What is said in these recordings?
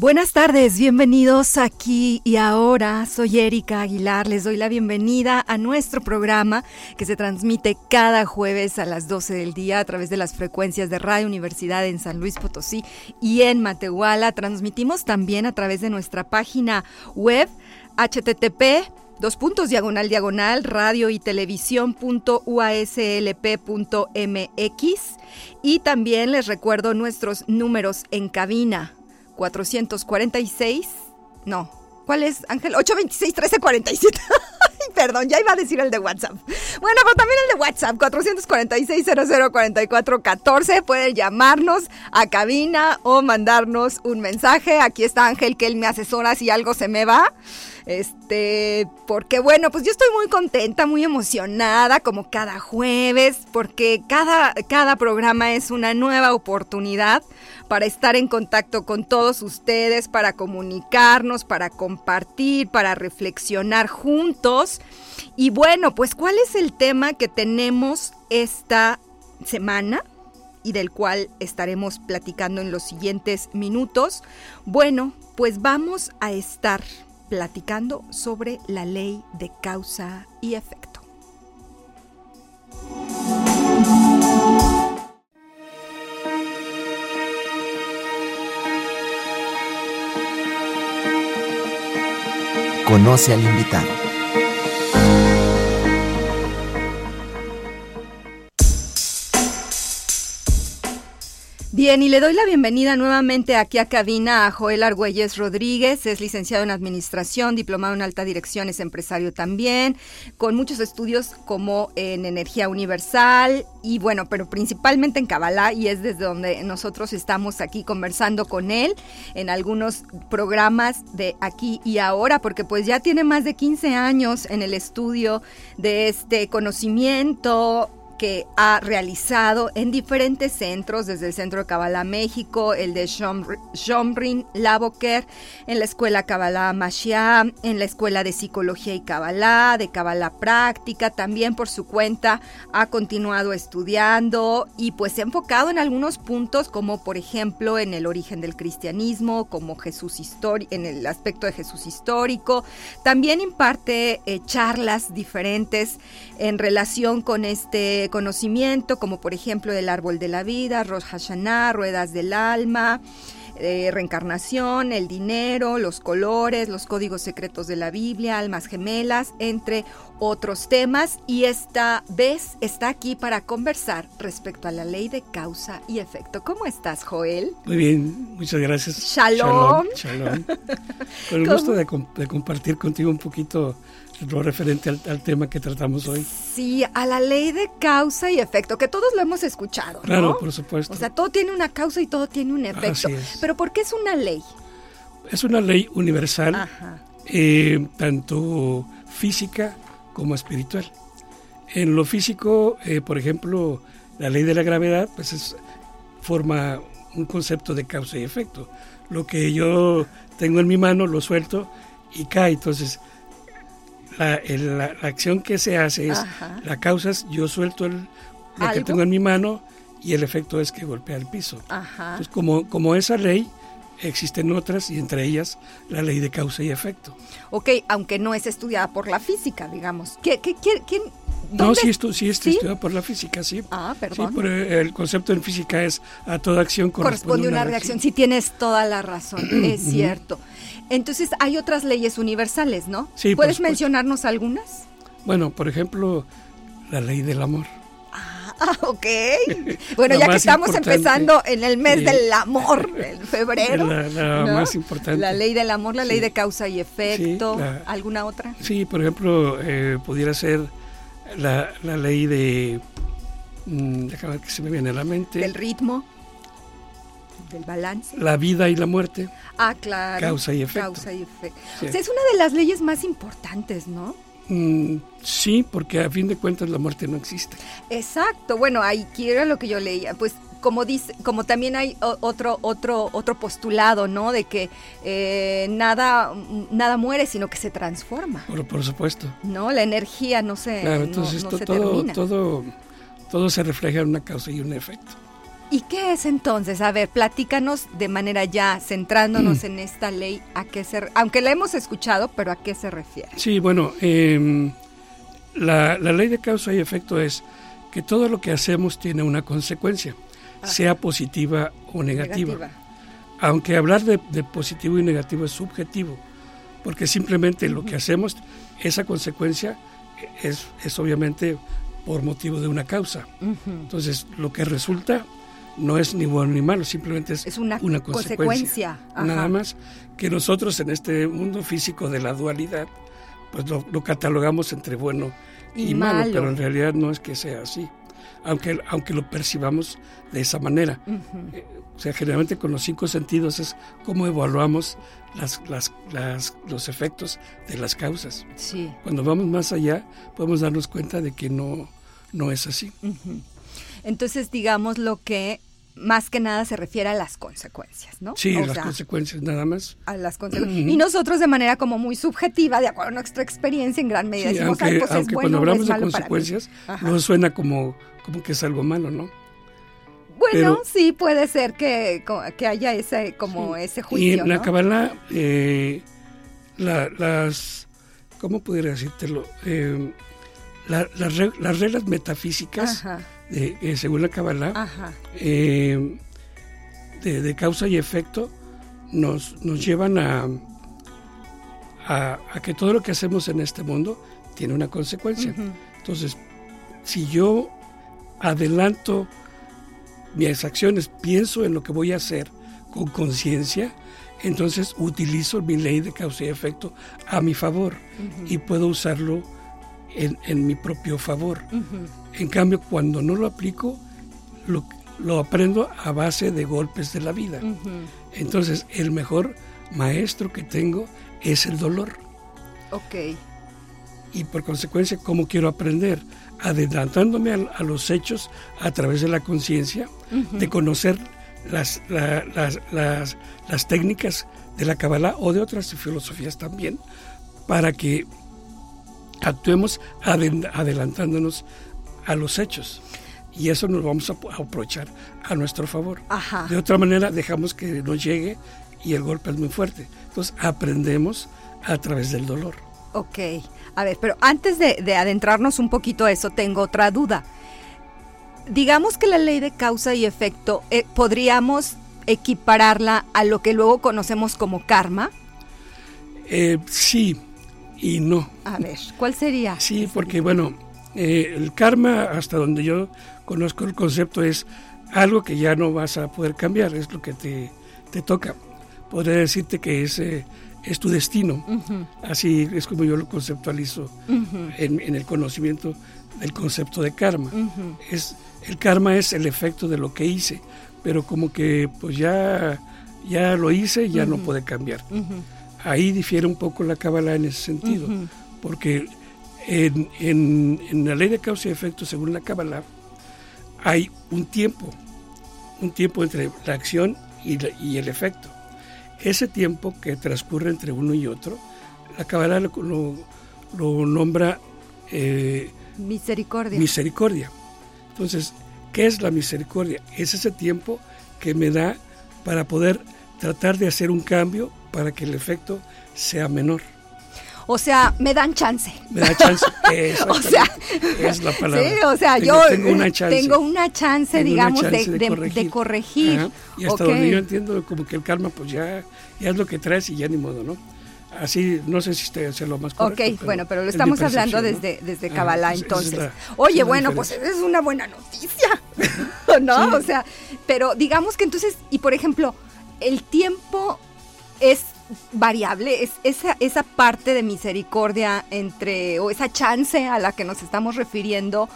Buenas tardes, bienvenidos aquí y ahora. Soy Erika Aguilar, les doy la bienvenida a nuestro programa que se transmite cada jueves a las 12 del día a través de las frecuencias de Radio Universidad en San Luis Potosí y en Matehuala. Transmitimos también a través de nuestra página web http dos puntos diagonal diagonal radio y televisión punto y también les recuerdo nuestros números en cabina 446, no, ¿cuál es, Ángel? 826-1347. Perdón, ya iba a decir el de WhatsApp. Bueno, pero también el de WhatsApp, 446-0044-14. Pueden llamarnos a cabina o mandarnos un mensaje. Aquí está Ángel, que él me asesora si algo se me va. Este, porque bueno, pues yo estoy muy contenta, muy emocionada, como cada jueves, porque cada, cada programa es una nueva oportunidad para estar en contacto con todos ustedes, para comunicarnos, para compartir, para reflexionar juntos. Y bueno, pues ¿cuál es el tema que tenemos esta semana? y del cual estaremos platicando en los siguientes minutos. Bueno, pues vamos a estar platicando sobre la ley de causa y efecto. Conoce al invitado. Bien, y le doy la bienvenida nuevamente aquí a cabina a Joel Argüelles Rodríguez, es licenciado en Administración, diplomado en Alta Dirección, es empresario también, con muchos estudios como en Energía Universal y bueno, pero principalmente en Kabbalah y es desde donde nosotros estamos aquí conversando con él en algunos programas de aquí y ahora, porque pues ya tiene más de 15 años en el estudio de este conocimiento que ha realizado en diferentes centros, desde el Centro de Kabbalah México, el de Shomrin Laboker, en la Escuela Kabbalah Mashiach, en la Escuela de Psicología y Kabbalah, de Kabbalah Práctica, también por su cuenta ha continuado estudiando y pues se ha enfocado en algunos puntos como por ejemplo en el origen del cristianismo, como Jesús en el aspecto de Jesús histórico, también imparte eh, charlas diferentes en relación con este conocimiento, como por ejemplo el árbol de la vida, Rosh Hashanah, ruedas del alma, eh, reencarnación, el dinero, los colores, los códigos secretos de la Biblia, almas gemelas, entre otros temas. Y esta vez está aquí para conversar respecto a la ley de causa y efecto. ¿Cómo estás, Joel? Muy bien, muchas gracias. Shalom. Shalom. Con el gusto de, de compartir contigo un poquito lo referente al, tema que tratamos hoy. Sí, a la ley de causa y efecto, que todos lo hemos escuchado. Claro, por supuesto. O sea, todo tiene una causa y todo tiene un efecto. Pero ¿por qué es una ley? Es una ley universal, eh, tanto física como espiritual. En lo físico, eh, por ejemplo, la ley de la gravedad, pues es, forma un concepto de causa y efecto. Lo que yo tengo en mi mano lo suelto y cae. Entonces, la, acción que se hace es, la causa es yo suelto el, lo que tengo en mi mano y el efecto es que golpea el piso. Entonces, como, como esa ley, existen otras y entre ellas la ley de causa y efecto. Ok, aunque no es estudiada por la física, digamos. ¿Qué, qué, quién, No, sí, esto, sí está estudiada por la física, sí. Ah, perdón. Sí, el concepto en física es a toda acción corresponde, una, reacción. Sí, tienes toda la razón, es cierto. Entonces hay otras leyes universales, ¿no? Sí. ¿Puedes mencionarnos algunas? Bueno, por ejemplo, la ley del amor. Ah, ok. Bueno, ya que estamos empezando en el mes del amor, en febrero. La, más importante. La ley del amor, la ley de causa y efecto. ¿Alguna otra? Sí, por ejemplo, eh, pudiera ser la, ley de mm, déjame que se me viene a la mente. Del ritmo, del balance. La vida y la muerte. Ah, claro. Causa y efecto. Causa y efecto. O sea, es una de las leyes más importantes, ¿no? Mm, sí, porque a fin de cuentas la muerte no existe. Exacto. Bueno, ahí quiero lo que yo leía. Pues como dice, como también hay otro otro otro postulado, ¿no? De que eh, nada nada muere, sino que se transforma. Por, por supuesto. No, la energía no se claro, entonces no, todo, termina. todo todo se refleja en una causa y un efecto. ¿Y qué es entonces? A ver, platícanos de manera ya centrándonos en esta ley, a qué se, aunque la hemos escuchado, pero a qué se refiere. Sí, bueno, eh, la, la, ley de causa y efecto es que todo lo que hacemos tiene una consecuencia. Sea positiva o negativa. negativa. Aunque hablar de, de, positivo y negativo es subjetivo, porque simplemente lo que hacemos, esa consecuencia es, es obviamente por motivo de una causa. Uh -huh. Entonces, lo que resulta no es ni bueno ni malo, simplemente es, es una, una, consecuencia. consecuencia. Nada más que nosotros en este mundo físico de la dualidad, pues lo, lo catalogamos entre bueno y, y malo, malo, pero en realidad no es que sea así, aunque, aunque lo percibamos de esa manera. Uh -huh. eh, o sea, generalmente con los cinco sentidos es cómo evaluamos las, las, las, los efectos de las causas. Sí. Cuando vamos más allá, podemos darnos cuenta de que no, no es así. Uh -huh. Entonces, digamos lo que más que nada se refiere a las consecuencias, ¿no? Sí, o las sea, consecuencias nada más. A las consecuencias. Y nosotros de manera como muy subjetiva, de acuerdo a nuestra experiencia en gran medida, sí, decimos, aunque, pues aunque es bueno, cuando hablamos es de consecuencias, no suena como, como que es algo malo, ¿no? Bueno, Pero, sí, puede ser que, que haya ese, como sí. ese juicio. Y en ¿no? la Kabbalah, eh, la, las, ¿cómo pudiera decírtelo? Eh, la, las, las, reglas metafísicas, de, eh, según la Kabbalah, eh, de, de, causa y efecto, nos, nos llevan a, a, a, que todo lo que hacemos en este mundo tiene una consecuencia. Uh -huh. Entonces, si yo adelanto mis acciones, pienso en lo que voy a hacer con conciencia, entonces utilizo mi ley de causa y efecto a mi favor uh -huh. y puedo usarlo en, en, mi propio favor. Uh -huh. En cambio, cuando no lo aplico, lo, lo, aprendo a base de golpes de la vida. Uh -huh. Entonces, el mejor maestro que tengo es el dolor. Ok. Y por consecuencia, ¿cómo quiero aprender? Adelantándome a, a los hechos a través de la conciencia, uh -huh. de conocer las, la, las, las, las, técnicas de la Kabbalah o de otras filosofías también, para que actuemos adelantándonos a los hechos. Y eso nos vamos a aprovechar a nuestro favor. Ajá. De otra manera, dejamos que nos llegue y el golpe es muy fuerte. Entonces, aprendemos a través del dolor. Ok. A ver, pero antes de, de adentrarnos un poquito a eso, tengo otra duda. Digamos que la ley de causa y efecto, eh, ¿podríamos equipararla a lo que luego conocemos como karma? Eh, sí y no. A ver, ¿cuál sería? Sí, porque bueno, eh, el karma, hasta donde yo conozco el concepto, es algo que ya no vas a poder cambiar, es lo que te, te toca. Podría decirte que es, eh, es tu destino. Uh -huh. Así es como yo lo conceptualizo uh -huh. en, en, el conocimiento del concepto de karma. Uh -huh. es, el karma es el efecto de lo que hice, pero como que pues ya, ya lo hice, ya no puede cambiar. Ahí difiere un poco la Kabbalah en ese sentido, porque en, en, en, la ley de causa y efecto, según la Kabbalah, hay un tiempo, un tiempo entre la acción y, la, y el efecto. Ese tiempo que transcurre entre uno y otro, la Kabbalah lo, lo, lo nombra eh, misericordia. misericordia. Entonces, ¿qué es la misericordia? Es ese tiempo que me da para poder tratar de hacer un cambio para que el efecto sea menor. O sea, me dan chance. Me da chance. o sea, es la palabra. Sí, o sea, tengo, yo tengo una chance, tengo una chance tengo digamos, una chance de, corregir. de corregir. Y hasta okay. donde yo entiendo, como que el karma, pues ya, ya es lo que traes y ya ni modo, ¿no? Así, no sé si usted hace lo más correcto. Ok, pero bueno, pero lo estamos hablando ¿no? desde, desde Kabbalah, ah, entonces. La, Oye, bueno, pues es una buena noticia, ¿no? Sí. O sea, pero digamos que entonces, y por ejemplo, el tiempo es variable, es esa, esa parte de misericordia entre, o esa chance a la que nos estamos refiriendo,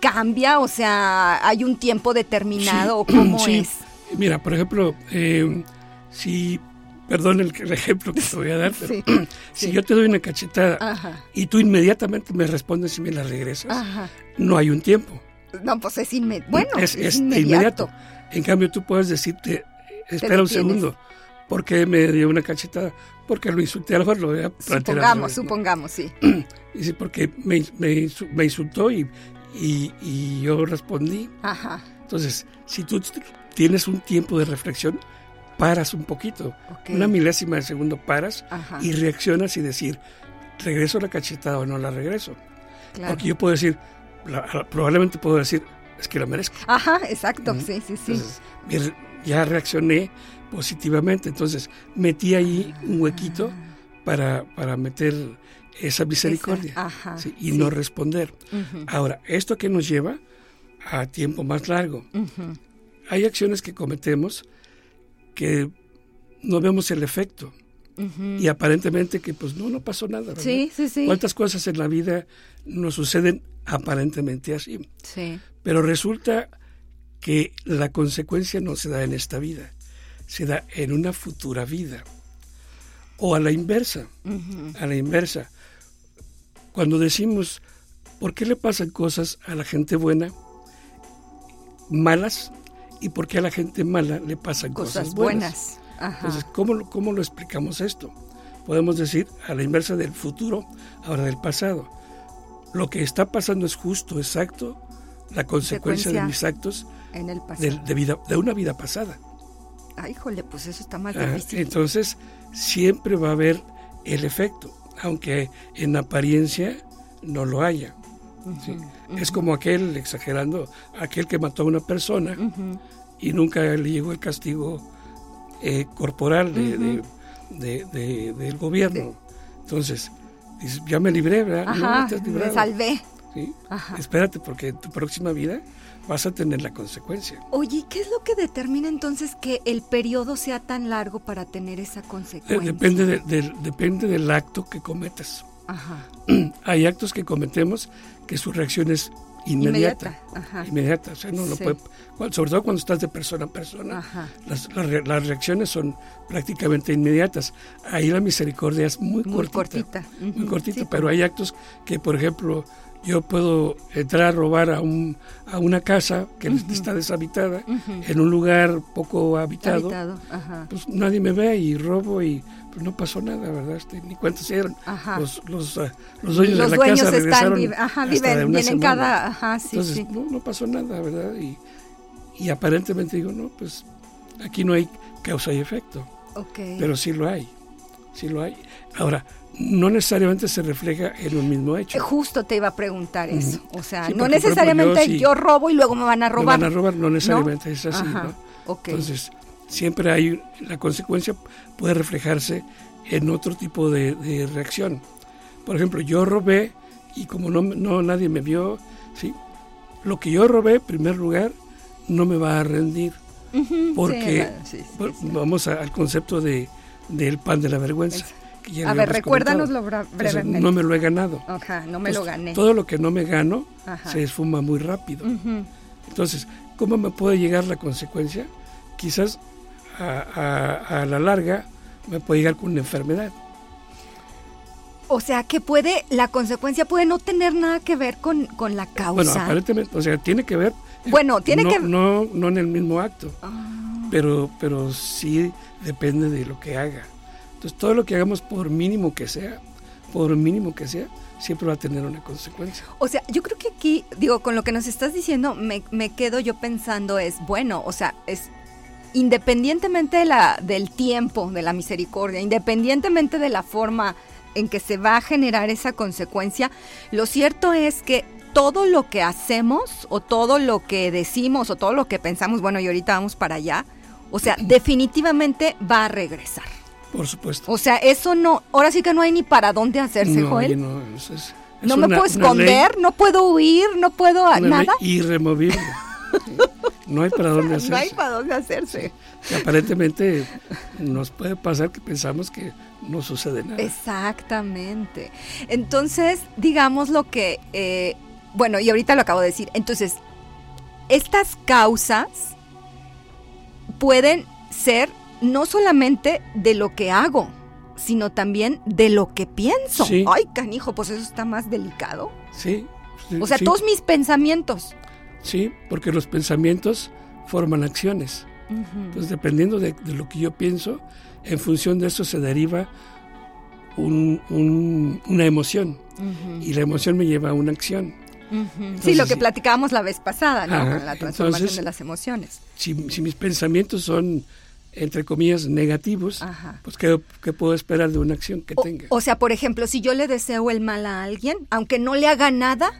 cambia? O sea, ¿hay un tiempo determinado o cómo sí. es? Mira, por ejemplo, eh, si, perdón el, el, ejemplo que te voy a dar, pero Sí, si yo te doy una cachetada Ajá. y tú inmediatamente me respondes y me la regresas, Ajá. no hay un tiempo. No, pues es inmediato. Bueno, es, es, es de inmediato. En cambio, tú puedes decirte, espera un segundo, ¿por qué me dio una cachetada? Porque lo insulté, a lo mejor lo voy a plantear al Supongamos, supongamos, sí. Dice, porque me, me me insultó y, y- y yo respondí. Ajá. Entonces, si tú tienes un tiempo de reflexión, paras un poquito, Ok. una milésima de segundo paras Ajá. y reaccionas y decir, ¿regreso la cachetada o no la regreso? Claro. Porque yo puedo decir, probablemente puedo decir, es que la merezco. Ajá, exacto, Ujú. sí, sí, sí. Entonces, ya reaccioné positivamente, entonces metí ahí un huequito para, para meter esa misericordia Esa- ajá, sí, y sí. no responder. Ahora, esto que nos lleva a tiempo más largo. Hay acciones que cometemos que no vemos el efecto y aparentemente que pues no, no pasó nada. ¿verdad? Sí, sí, sí. ¿Cuántas cosas en la vida nos suceden aparentemente así? Sí. Pero resulta que la consecuencia no se da en esta vida, se da en una futura vida. O a la inversa, a la inversa. Cuando decimos, ¿por qué le pasan cosas a la gente buena malas y por qué a la gente mala le pasan cosas, Cosas buenas? buenas. Ajá. Entonces, ¿cómo, lo- ¿cómo lo explicamos esto? Podemos decir a la inversa del futuro, ahora del pasado. Lo que está pasando es justo, exacto, la consecuencia de mis actos en el pasado. de, de vida, de una vida pasada. Ay, híjole, pues eso está más Ah, difícil. Entonces, siempre va a haber el efecto, aunque en apariencia no lo haya. ¿sí? Es como aquel, exagerando, aquel que mató a una persona y nunca le llegó el castigo eh, corporal de, de- de- de- del gobierno. Entonces, dices, ya me libré, ¿verdad? Ajá, no me salvé. ¿sí? Espérate, porque en tu próxima vida vas a tener la consecuencia. Oye, ¿qué es lo que determina entonces que el periodo sea tan largo para tener esa Eh, consecuencia? Depende, de- depende del acto que cometas. Ajá. Hay actos que cometemos que su reacción es inmediata. Inmediata, ajá. Inmediata, o sea, no, Sí. puede- sobre todo cuando estás de persona a persona, Ajá. las, las re- las reacciones son prácticamente inmediatas. Ahí la misericordia es muy, Muy cortita. cortita. Muy cortita, sí, pero hay actos que, por ejemplo, yo puedo entrar a robar a, un, a una casa que está deshabitada, Ujú. en un lugar poco habitado, pues nadie me ve y robo y pues, no pasó nada, ¿verdad? Este, ni dieron. Ajá. Los, los, ah, los dueños Los de la dueños casa están, regresaron vi- ajá, viven, vienen cada, ajá, sí, Entonces, sí. no, no pasó nada, ¿verdad? Y, y aparentemente digo, no, pues aquí no hay causa y efecto, Ok. pero sí lo hay, sí lo hay. Ahora, no necesariamente se refleja en un mismo hecho. Eh, Justo te iba a preguntar eso. O sea, Sí, no ejemplo, necesariamente yo robo y luego me van a Me robar. van a robar, no necesariamente es así, Ajá, ¿no? ok. Entonces, siempre hay, la consecuencia puede reflejarse en otro tipo de, de reacción. Por ejemplo, yo robé y como no, no nadie me vio, ¿sí? lo que yo robé, en primer lugar, no me va a rendir. Porque sí, vamos a- al concepto de, del pan de la vergüenza. A ver, recuérdanoslo Entonces, brevemente. no me lo he ganado. Ajá, no me lo gané. Todo lo que no me gano Ajá. se esfuma muy rápido. Entonces, ¿cómo me puede llegar la consecuencia? Quizás a, a- a la larga me puede llegar con una enfermedad. O sea, que puede, la consecuencia puede no tener nada que ver con, con la causa. Bueno, aparentemente, o sea, tiene que ver. Bueno, tiene no, que- No, no en el mismo acto, Ah, pero, pero sí depende de lo que haga. Entonces, todo lo que hagamos, por mínimo que sea, por mínimo que sea, siempre va a tener una consecuencia. O sea, yo creo que aquí, digo, con lo que nos estás diciendo, me, me quedo yo pensando es, bueno, o sea, es independientemente de la, del tiempo, de la misericordia, independientemente de la forma en que se va a generar esa consecuencia, lo cierto es que todo lo que hacemos o todo lo que decimos o todo lo que pensamos, bueno, y ahorita vamos para allá, o sea, definitivamente va a regresar. Por supuesto. O sea, eso no, ahora sí que no hay ni para dónde hacerse, No, Joel. no, es- es me una- puedo esconder, no puedo huir, no puedo nada. irremovible. no hay para dónde hacerse. No hay para dónde hacerse. Aparentemente nos puede pasar que pensamos que no sucede nada. Exactamente. Entonces, digamos lo que, eh, bueno, y ahorita lo acabo de decir. Entonces, estas causas pueden ser no solamente de lo que hago, sino también de lo que pienso. Ay, canijo, pues eso está más delicado. Sí. o sea, todos mis pensamientos. Sí, porque los pensamientos forman acciones. Entonces, dependiendo de, lo que yo pienso, en función de eso se deriva una emoción. Y la emoción me lleva a una acción. sí, lo que platicábamos la vez pasada, ¿no? la transformación de las emociones. Si, mis pensamientos son, entre comillas, negativos, pues ¿qué, puedo esperar de una acción que tenga? O sea, por ejemplo, si yo le deseo el mal a alguien, aunque no le haga nada,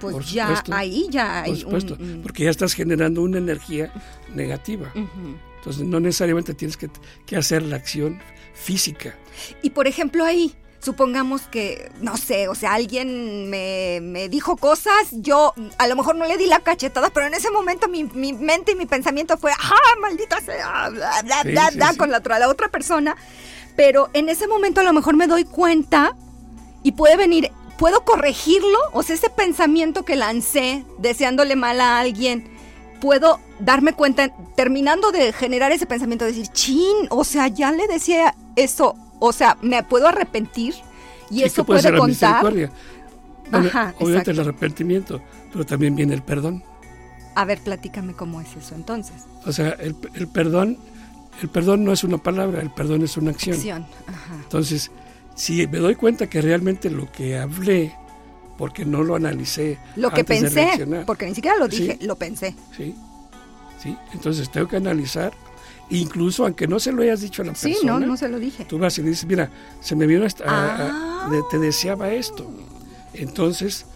pues ya ahí ya hay Por supuesto, porque ya estás generando una energía negativa. Entonces no necesariamente tienes que, que, hacer la acción física. Y por ejemplo ahí, supongamos que, no sé, o sea, alguien me, me, dijo cosas, yo a lo mejor no le di la cachetada, pero en ese momento mi, mi mente y mi pensamiento fue, ¡ah, maldita sea! Bla, bla, bla, con la, la otra persona. Pero en ese momento a lo mejor me doy cuenta y puede venir ¿Puedo corregirlo? O sea, ese pensamiento que lancé deseándole mal a alguien, puedo darme cuenta, terminando de generar ese pensamiento, decir, chin, o sea, ya le decía eso, o sea, me puedo arrepentir y eso puede, contar. Ajá, obviamente el arrepentimiento, pero también viene el perdón. A ver, platícame cómo es eso entonces. O sea, el, perdón, el perdón no es una palabra, el perdón es una acción. acción. Ajá. Entonces, si me doy cuenta que realmente lo que hablé, porque no lo analicé, lo que pensé, porque ni siquiera lo dije, lo pensé. Sí, sí, entonces tengo que analizar, incluso aunque no se lo hayas dicho a la persona. Sí, no, no se lo dije. Tú vas y dices, mira, se me vino esta, ah. te deseaba esto, entonces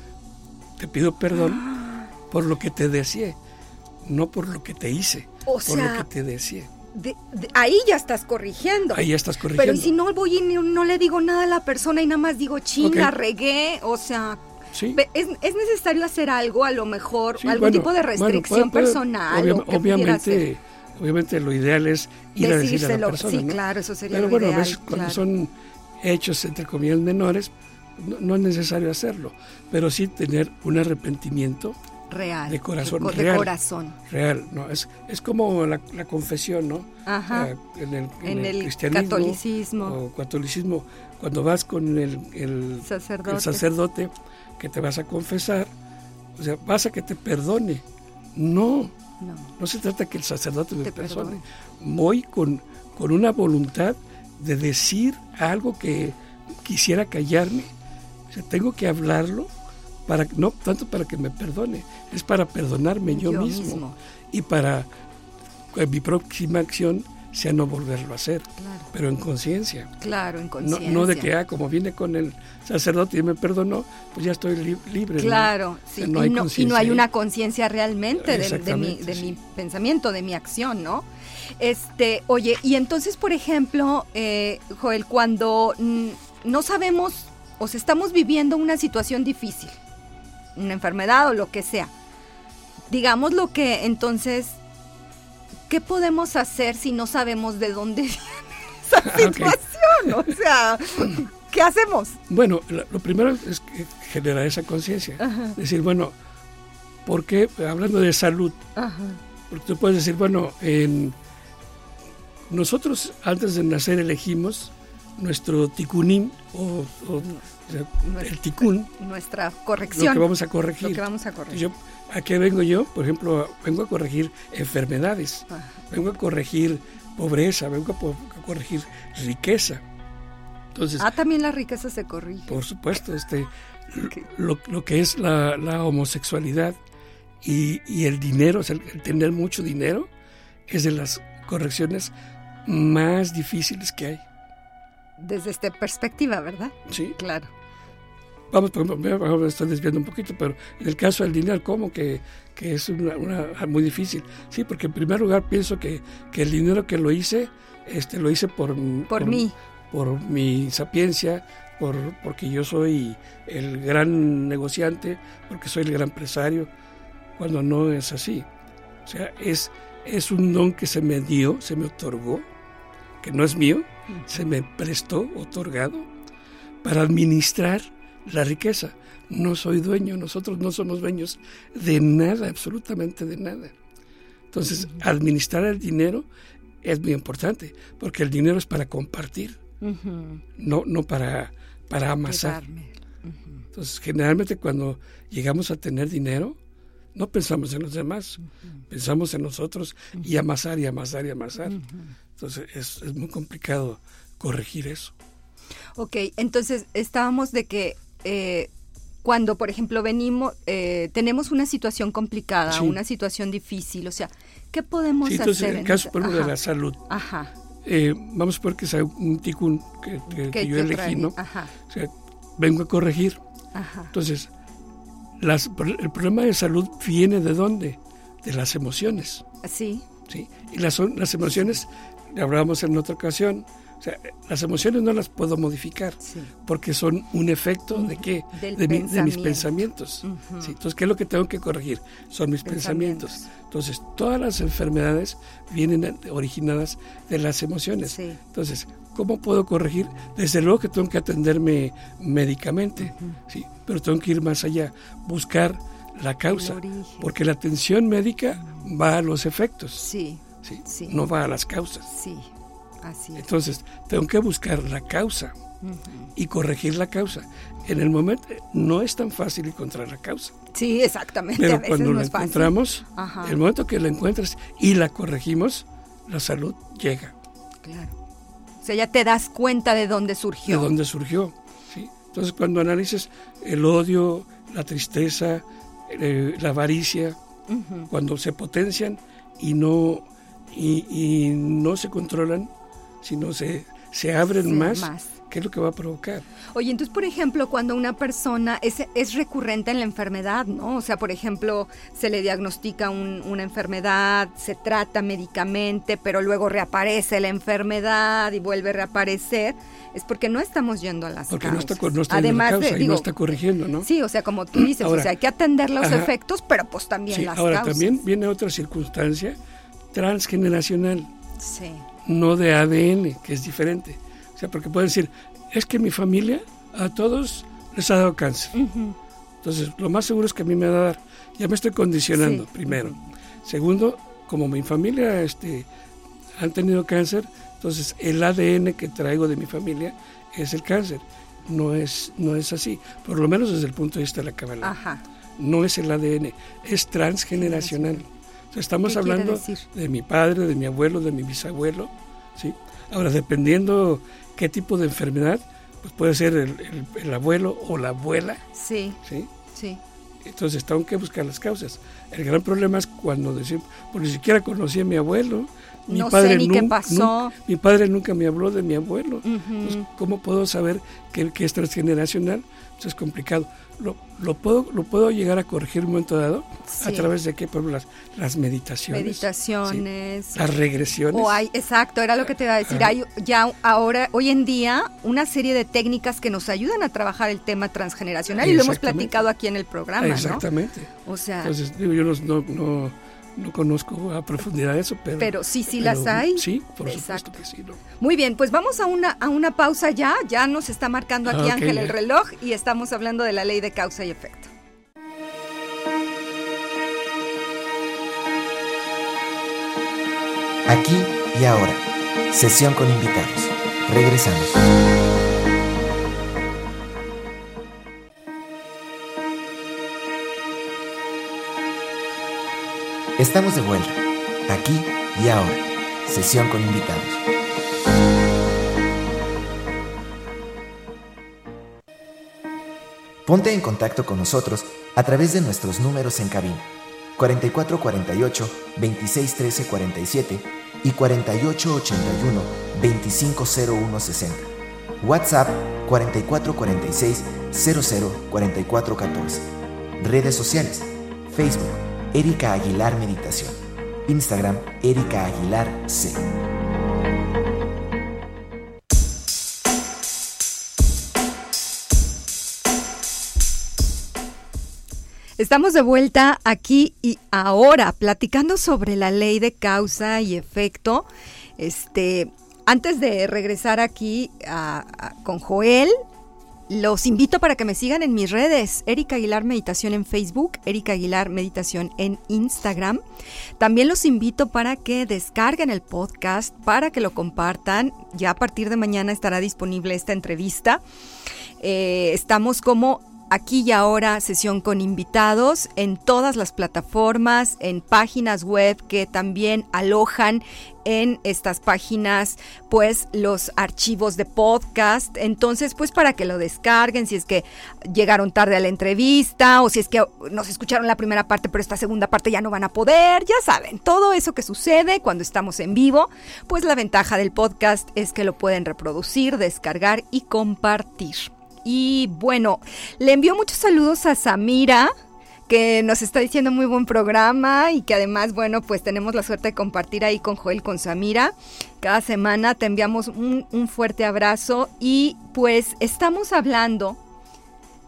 te pido perdón ah. por lo que te deseé, no por lo que te hice, por lo que te deseé ahí ya estás corrigiendo. Ahí ya estás corrigiendo. Pero si no voy y no, le digo nada a la persona y nada más digo, chinga, regué, o sea, es, necesario hacer algo, a lo mejor, algún tipo de restricción personal. obviamente, obviamente lo ideal es ir a decirle a la persona. Sí, claro, eso sería Pero lo bueno, ideal, cuando son hechos, entre comillas, menores, no, es necesario hacerlo, pero sí tener un arrepentimiento real. De corazón. De, real, corazón. Real, ¿no? Es, es como la, confesión, ¿no? Ajá. en el, en el, cristianismo. Catolicismo. O catolicismo. Cuando vas con el, el, sacerdote. el sacerdote que te vas a confesar, o sea, vas a que te perdone. No. No, no se trata que el sacerdote me perdone. Voy con, con una voluntad de decir algo que quisiera callarme. O sea, tengo que hablarlo para no tanto para que me perdone, es para perdonarme yo, mismo, y para que mi próxima acción sea no volverlo a hacer, pero en conciencia. Claro, en conciencia. No, de que, ah, como viene con el sacerdote y me perdonó, pues ya estoy libre. Claro, sí. y, no hay una conciencia realmente de, mi, de mi pensamiento, de mi acción, ¿no? Este, oye, y entonces, por ejemplo, eh, Joel, cuando no sabemos, o sea, estamos viviendo una situación difícil, una enfermedad o lo que sea. Digamos lo que entonces, ¿qué podemos hacer si no sabemos de dónde viene esa situación? O sea, ¿qué hacemos? Bueno, lo, primero es generar esa conciencia. Decir, bueno, ¿por qué? Hablando de salud. Porque tú puedes decir, bueno, en, nosotros antes de nacer elegimos nuestro ticunín o el ticún. Nuestra corrección. Lo que vamos a corregir. Lo que vamos a corregir. Yo, ¿A qué vengo yo? Por ejemplo, vengo a corregir enfermedades, vengo a corregir pobreza, vengo a, corregir riqueza. Entonces, ah, también la riqueza se corrige. Por supuesto, este, lo, lo, que es la, la homosexualidad y, y, el dinero, o sea, el tener mucho dinero, es de las correcciones más difíciles que hay desde esta perspectiva, ¿verdad? Sí. Claro. Vamos, por me estoy desviando un poquito, pero en el caso del dinero, ¿cómo que, que es una, muy difícil? Sí, porque en primer lugar pienso que, que el dinero que lo hice, este, lo hice por, por, mí. Por mi sapiencia, por, porque yo soy el gran negociante, porque soy el gran empresario, cuando no es así. O sea, es, es un don que se me dio, se me otorgó, que no es mío, se me prestó, otorgado, para administrar la riqueza. No soy dueño, nosotros no somos dueños de nada, absolutamente de nada. Entonces, administrar el dinero es muy importante, porque el dinero es para compartir, no, no para, para amasar. Entonces, generalmente cuando llegamos a tener dinero, no pensamos en los demás, pensamos en nosotros y amasar y amasar y amasar. Entonces, es, es muy complicado corregir eso. Ok, entonces estábamos de que eh, cuando, por ejemplo, venimos, eh, tenemos una situación complicada, una situación difícil, o sea, ¿qué podemos sí, entonces, En el caso, por ejemplo, de la salud, Ajá. Eh, vamos a suponer que sea un ticún que, yo elegí, ¿no? Ajá. O sea, vengo a corregir. Ajá. Entonces, las, el problema de salud viene de dónde? De las emociones. Sí. Sí. Y las, las emociones, hablábamos en otra ocasión, sea, las emociones no las puedo modificar porque son un efecto de qué? De, mis pensamientos. Entonces, ¿qué es lo que tengo que corregir? Son mis pensamientos. Entonces, todas las enfermedades vienen originadas de las emociones. Entonces, ¿cómo puedo corregir? Desde luego que tengo que atenderme médicamente, ¿sí? pero tengo que ir más allá, buscar la causa, porque la atención médica va a los efectos. Sí. ¿sí? No va a las causas. Sí. Entonces, tengo que buscar la causa y corregir la causa. En el momento no es tan fácil encontrar la causa. Sí, exactamente. Pero cuando la encontramos, el momento que la encuentras y la corregimos, la salud llega. Claro. O sea, ya te das cuenta de dónde surgió. De dónde surgió. ¿sí? Entonces, cuando analices el odio, la tristeza, eh, la avaricia, cuando se potencian y no, y no se controlan, si no se, se abren más, ¿qué es lo que va a provocar? Oye, entonces, por ejemplo, cuando una persona es, es recurrente en la enfermedad, ¿no? O sea, por ejemplo, se le diagnostica una enfermedad, se trata médicamente, pero luego reaparece la enfermedad y vuelve a reaparecer, es porque no estamos yendo a las porque no está, no está Además la causa y no está corrigiendo, ¿no? Sí, o sea, como tú dices, o sea, hay que atender los efectos, pero pues también sí, las ahora, también viene otra circunstancia transgeneracional. Sí no de ADN, que es diferente. O sea, porque pueden decir, es que mi familia a todos les ha dado cáncer. Entonces, lo más seguro es que a mí me va a dar. Ya me estoy condicionando, primero. Segundo, como mi familia este, han tenido cáncer, entonces el ADN que traigo de mi familia es el cáncer. No es, no es así, por lo menos desde el punto de vista de la cabala. No es el ADN, es transgeneracional estamos hablando de mi padre, de mi abuelo, de mi bisabuelo, ¿sí? Ahora, dependiendo qué tipo de enfermedad, pues puede ser el, abuelo o la abuela. Sí. ¿sí? Sí. Entonces, tengo que buscar las causas. El gran problema es cuando decimos, pues ni siquiera conocí a mi abuelo. Mi no padre sé ni qué pasó. mi padre nunca me habló de mi abuelo. ¿Cómo puedo saber que, que es transgeneracional? Pues es complicado lo, lo, puedo, lo puedo llegar a corregir un momento dado a través de qué, por las, las meditaciones. Meditaciones. Las regresiones. O hay, exacto, era lo que te iba a decir. Hay ya ahora, hoy en día, una serie de técnicas que nos ayudan a trabajar el tema transgeneracional y lo hemos platicado aquí en el programa. Exactamente. O sea. Entonces, digo, yo no no conozco a profundidad eso, pero... Pero sí, sí las hay. Sí, por supuesto que sí. Muy bien, pues vamos a una, a una pausa ya. Ya nos está marcando aquí ah, Ángel el reloj y estamos hablando de la ley de causa y efecto. Aquí y ahora. Sesión con invitados. Regresamos. Estamos de vuelta, aquí y ahora. Sesión con invitados. Ponte en contacto con nosotros a través de nuestros números en cabina 4448 2613 47 y 4881 250160. WhatsApp 4446 004414. Redes sociales: Facebook Erika Aguilar Meditación. Instagram, Erika Aguilar C. Estamos de vuelta aquí y ahora platicando sobre la ley de causa y efecto. Este, antes de regresar aquí con Joel, los invito para que me sigan en mis redes, Erika Aguilar Meditación en Facebook, Erika Aguilar Meditación en Instagram. También los invito para que descarguen el podcast, para que lo compartan. Ya a partir de mañana estará disponible esta entrevista. Eh, estamos como aquí y ahora sesión con invitados en todas las plataformas, en páginas web que también alojan en estas páginas pues los archivos de podcast. Entonces pues para que lo descarguen si es que llegaron tarde a la entrevista o si es que nos escucharon la primera parte pero esta segunda parte ya no van a poder. Ya saben, todo eso que sucede cuando estamos en vivo, pues la ventaja del podcast es que lo pueden reproducir, descargar y compartir. Y bueno, le envío muchos saludos a Samira, que nos está diciendo muy buen programa y que además, bueno, pues tenemos la suerte de compartir ahí con Joel, con Samira. Cada semana te enviamos un, un fuerte abrazo y pues estamos hablando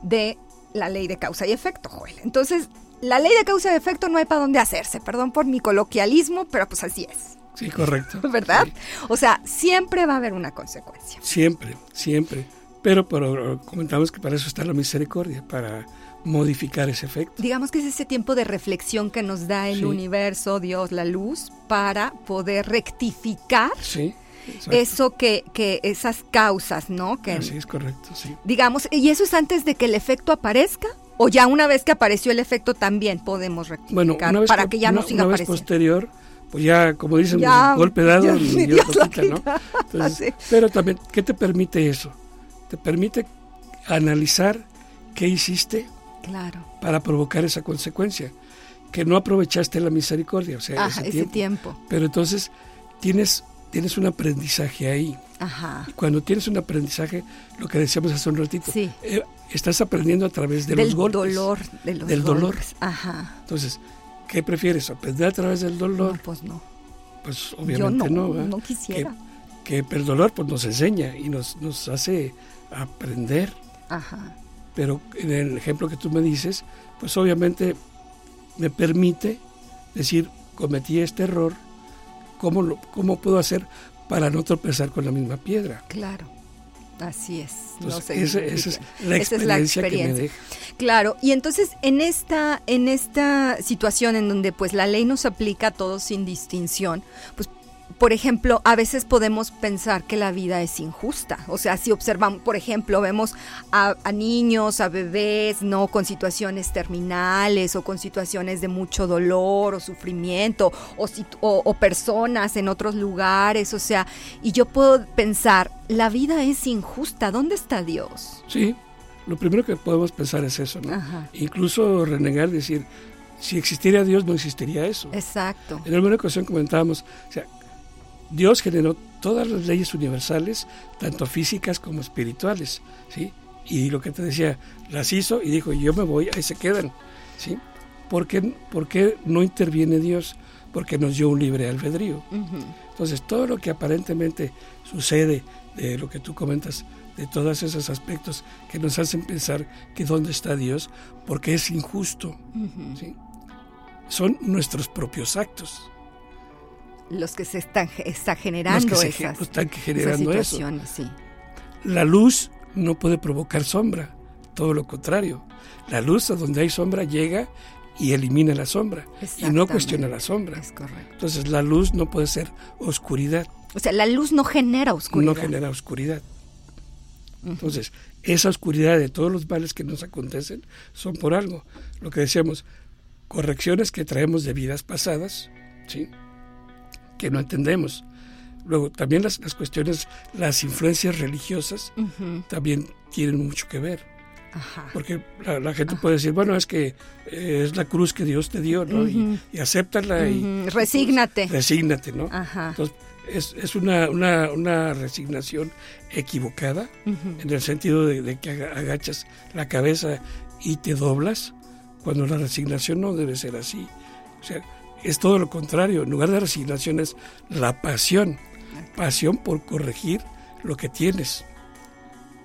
de la ley de causa y efecto, Joel. Entonces, la ley de causa y efecto no hay para dónde hacerse, perdón por mi coloquialismo, pero pues así es. Sí, correcto. ¿Verdad? Sí. O sea, siempre va a haber una consecuencia. Siempre, siempre. Pero, pero comentamos que para eso está la misericordia, para modificar ese efecto. Digamos que es ese tiempo de reflexión que nos da el Sí. universo, Dios, la luz, para poder rectificar Sí, eso que, que esas causas, ¿no? Que, Así es correcto, sí. digamos, y eso es antes de que el efecto aparezca. O ya una vez que apareció el efecto también podemos rectificar Bueno, una vez, para que ya no una- siga una vez apareciendo. posterior, pues ya, como dicen, Ya, golpe dado, ya, ni Dios lo quita, ¿no? Entonces, pero también, ¿qué te permite eso? Te permite analizar qué hiciste Claro. para provocar esa consecuencia, que no aprovechaste la misericordia, o sea, Ajá, ese, ese tiempo. tiempo. Pero entonces tienes, tienes un aprendizaje ahí. Ajá. Y cuando tienes un aprendizaje, lo que decíamos hace un ratito, Sí. eh, estás aprendiendo a través de del los golpes. dolor, de los del dolor. Ajá. Entonces, ¿qué prefieres? ¿Aprender a través del dolor? No, pues no. Pues Yo obviamente no, no quisiera. Que, que el dolor pues, nos enseña y nos, nos hace aprender. Ajá. Pero en el ejemplo que tú me dices, pues obviamente me permite decir, cometí este error, ¿cómo, lo, cómo puedo hacer para no tropezar con la misma piedra? Claro, así es. no Entonces, se esa, esa es la Esa es experiencia, la que me experiencia. deja. Claro, y entonces en esta, en esta situación en donde pues la ley nos aplica a todos sin distinción, pues por ejemplo, a veces podemos pensar que la vida es injusta. O sea, si observamos, por ejemplo, vemos a, a niños, a bebés, ¿no? Con situaciones terminales o con situaciones de mucho dolor o sufrimiento o, o- o personas en otros lugares. O sea, y yo puedo pensar, la vida es injusta. ¿Dónde está Dios? Sí, lo primero que podemos pensar es eso, ¿no? Ajá. Incluso renegar, decir, si existiera Dios no existiría eso. Exacto. En alguna ocasión comentábamos, o sea, Dios generó todas las leyes universales, tanto físicas como espirituales, ¿sí? Y lo que te decía, las hizo y dijo, yo me voy, ahí se quedan, ¿sí? ¿Por qué, por qué no interviene Dios? Porque nos dio un libre albedrío. Entonces, todo lo que aparentemente sucede, de lo que tú comentas, de todos esos aspectos que nos hacen pensar que dónde está Dios, porque es injusto. ¿sí? son nuestros propios actos. Los que se están está generando los que se esas, ge- están esas generando eso. sí. La luz no puede provocar sombra, todo lo contrario. La luz a donde hay sombra llega y elimina la sombra y no cuestiona la sombra. Es correcto. Entonces la luz no puede ser oscuridad, O sea, la luz no genera oscuridad. no genera oscuridad. Entonces, esa oscuridad de todos los males que nos acontecen son por algo. Lo que decíamos, correcciones que traemos de vidas pasadas, ¿sí? Que no entendemos. Luego, también las, las cuestiones, las influencias religiosas Ujú. también tienen mucho que ver. Ajá. Porque la, la gente puede decir, bueno, es que eh, es la cruz que Dios te dio, ¿no? Y- Ujú. y, acéptala y... Ujú. Resígnate. Resígnate, ¿no? Ajá. Entonces, es, es una, una, una resignación equivocada en el sentido de, de que aga- agachas la cabeza y te doblas, cuando la resignación no debe ser así. O sea, es todo lo contrario. En lugar de resignación es la pasión. Pasión por corregir lo que tienes,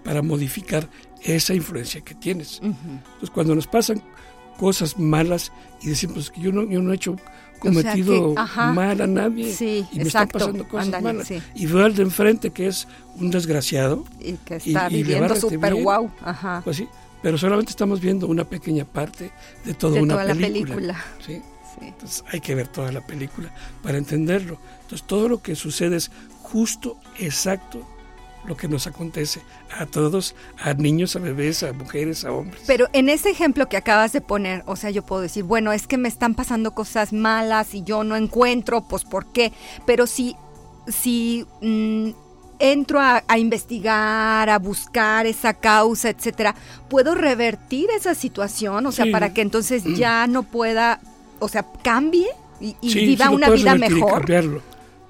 para modificar esa influencia que tienes. Entonces, cuando nos pasan cosas malas y decimos que yo no, yo no he hecho cometido mal a nadie y me están pasando cosas malas. Y veo al de enfrente que es un desgraciado y que está viviendo súper guau. Pues sí, pero solamente estamos viendo una pequeña parte de toda una toda película. La película. ¿sí? Entonces hay que ver toda la película para entenderlo. Entonces todo lo que sucede es justo, exacto lo que nos acontece a todos, a niños, a bebés, a mujeres, a hombres. Pero en ese ejemplo que acabas de poner, o sea, yo puedo decir, bueno, es que me están pasando cosas malas y yo no encuentro, pues ¿por qué? Pero si, si mm, entro a, investigar, a buscar esa causa, etcétera, ¿puedo revertir esa situación? O sea, para que entonces ya no pueda, o sea, cambie y, viva una vida mejor. cambiarlo.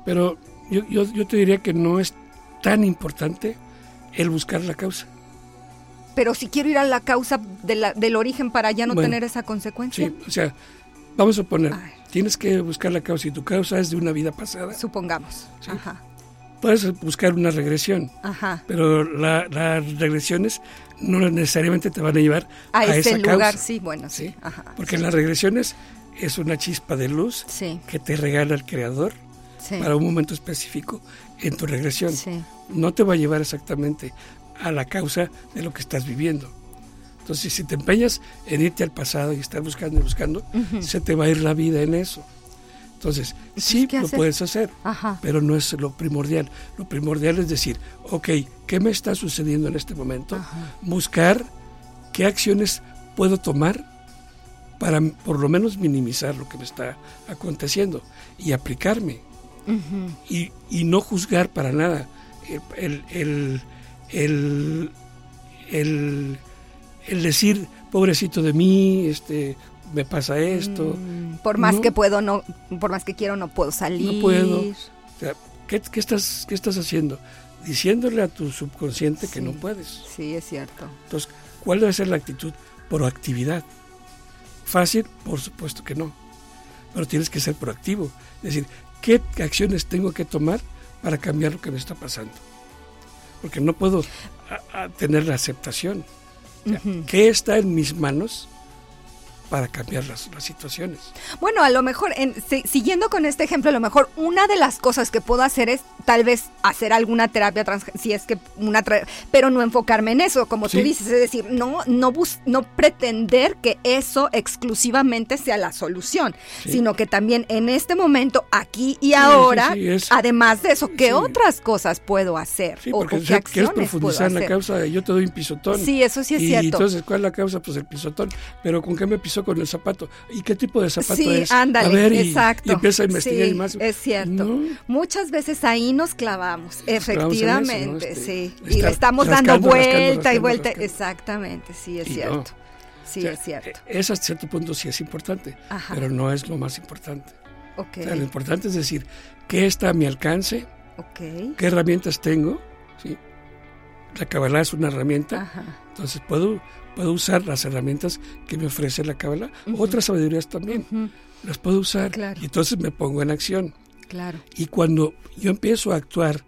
Pero yo, yo, yo te diría que no es tan importante el buscar la causa. Pero si quiero ir a la causa del origen para ya no tener esa consecuencia. Sí, o sea, vamos a poner, tienes que buscar la causa y tu causa es de una vida pasada. Supongamos. Ajá. Puedes buscar una regresión, Ajá. pero las regresiones no necesariamente te van a llevar a, ese lugar. Sí, bueno, sí. Ajá, Porque las regresiones es una chispa de luz que te regala el creador para un momento específico en tu regresión. No te va a llevar exactamente a la causa de lo que estás viviendo. Entonces, si te empeñas en irte al pasado y estar buscando y buscando, se te va a ir la vida en eso. Entonces, sí lo puedes hacer, pero no es lo primordial. Lo primordial es decir, ok, ¿qué me está sucediendo en este momento? Buscar qué acciones puedo tomar para por lo menos minimizar lo que me está aconteciendo y aplicarme y, y, no juzgar para nada. El, el, el, el, decir, pobrecito de mí, este me pasa esto. Mm, por más que puedo, no, por más que quiero, no puedo salir. No puedo. ¿qué, ¿qué, estás, ¿qué estás haciendo? Diciéndole a tu subconsciente que no puedes. Sí, es cierto. Entonces, ¿cuál debe ser la actitud? Proactividad. Fácil, por supuesto que no. Pero tienes que ser proactivo. Es decir, qué acciones tengo que tomar para cambiar lo que me está pasando. Porque no puedo tener la aceptación. ¿Qué está en mis manos para cambiar las, situaciones. Bueno, a lo mejor, en, siguiendo con este ejemplo, a lo mejor una de las cosas que puedo hacer es tal vez hacer alguna terapia trans, si es que una pero no enfocarme en eso, como tú dices, es decir, no no no pretender que eso exclusivamente sea la solución, sino que también en este momento, aquí y ahora, además de eso, ¿qué otras cosas puedo hacer? o, qué quieres profundizar en la causa, yo te doy un pisotón. Sí, eso sí es cierto. Y entonces, ¿cuál es la causa? Pues el pisotón. Pero ¿con qué me pisó con el zapato. ¿Y qué tipo de zapato sí, es? Ándale, a ver, y, exacto. empieza a investigar sí, más. Es cierto. Muchas veces ahí nos clavamos, efectivamente, este, sí. y le estamos dando vuelta y vuelta. Exactamente, sí, es cierto. Sí, es cierto. E, Eso a cierto punto sí es importante, pero no es lo más importante. Okay. O sea, lo importante es decir, ¿qué está a mi alcance? Okay. ¿Qué herramientas tengo? ¿Sí? La Kabbalah es una herramienta, Ajá. entonces puedo puedo usar las herramientas que me ofrece la Kabbalah, otras sabidurías también, las puedo usar y entonces me pongo en acción. Claro. Y cuando yo empiezo a actuar